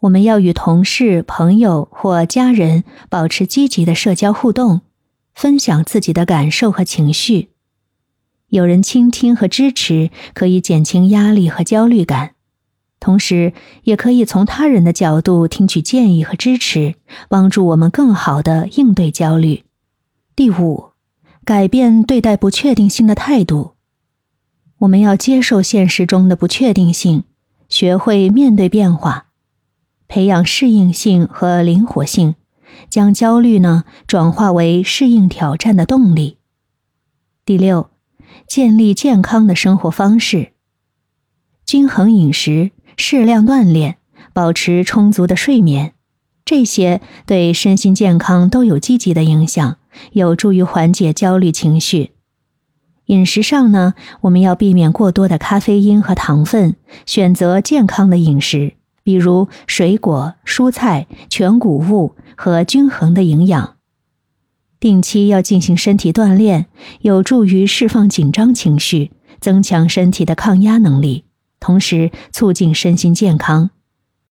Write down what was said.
我们要与同事、朋友或家人保持积极的社交互动，分享自己的感受和情绪。有人倾听和支持，可以减轻压力和焦虑感，同时也可以从他人的角度听取建议和支持，帮助我们更好的应对焦虑。第五，改变对待不确定性的态度。我们要接受现实中的不确定性，学会面对变化。培养适应性和灵活性，将焦虑呢转化为适应挑战的动力。第六，建立健康的生活方式，均衡饮食、适量锻炼、保持充足的睡眠，这些对身心健康都有积极的影响，有助于缓解焦虑情绪。饮食上呢，我们要避免过多的咖啡因和糖分，选择健康的饮食。比如水果、蔬菜、全谷物和均衡的营养。定期要进行身体锻炼，有助于释放紧张情绪，增强身体的抗压能力，同时促进身心健康。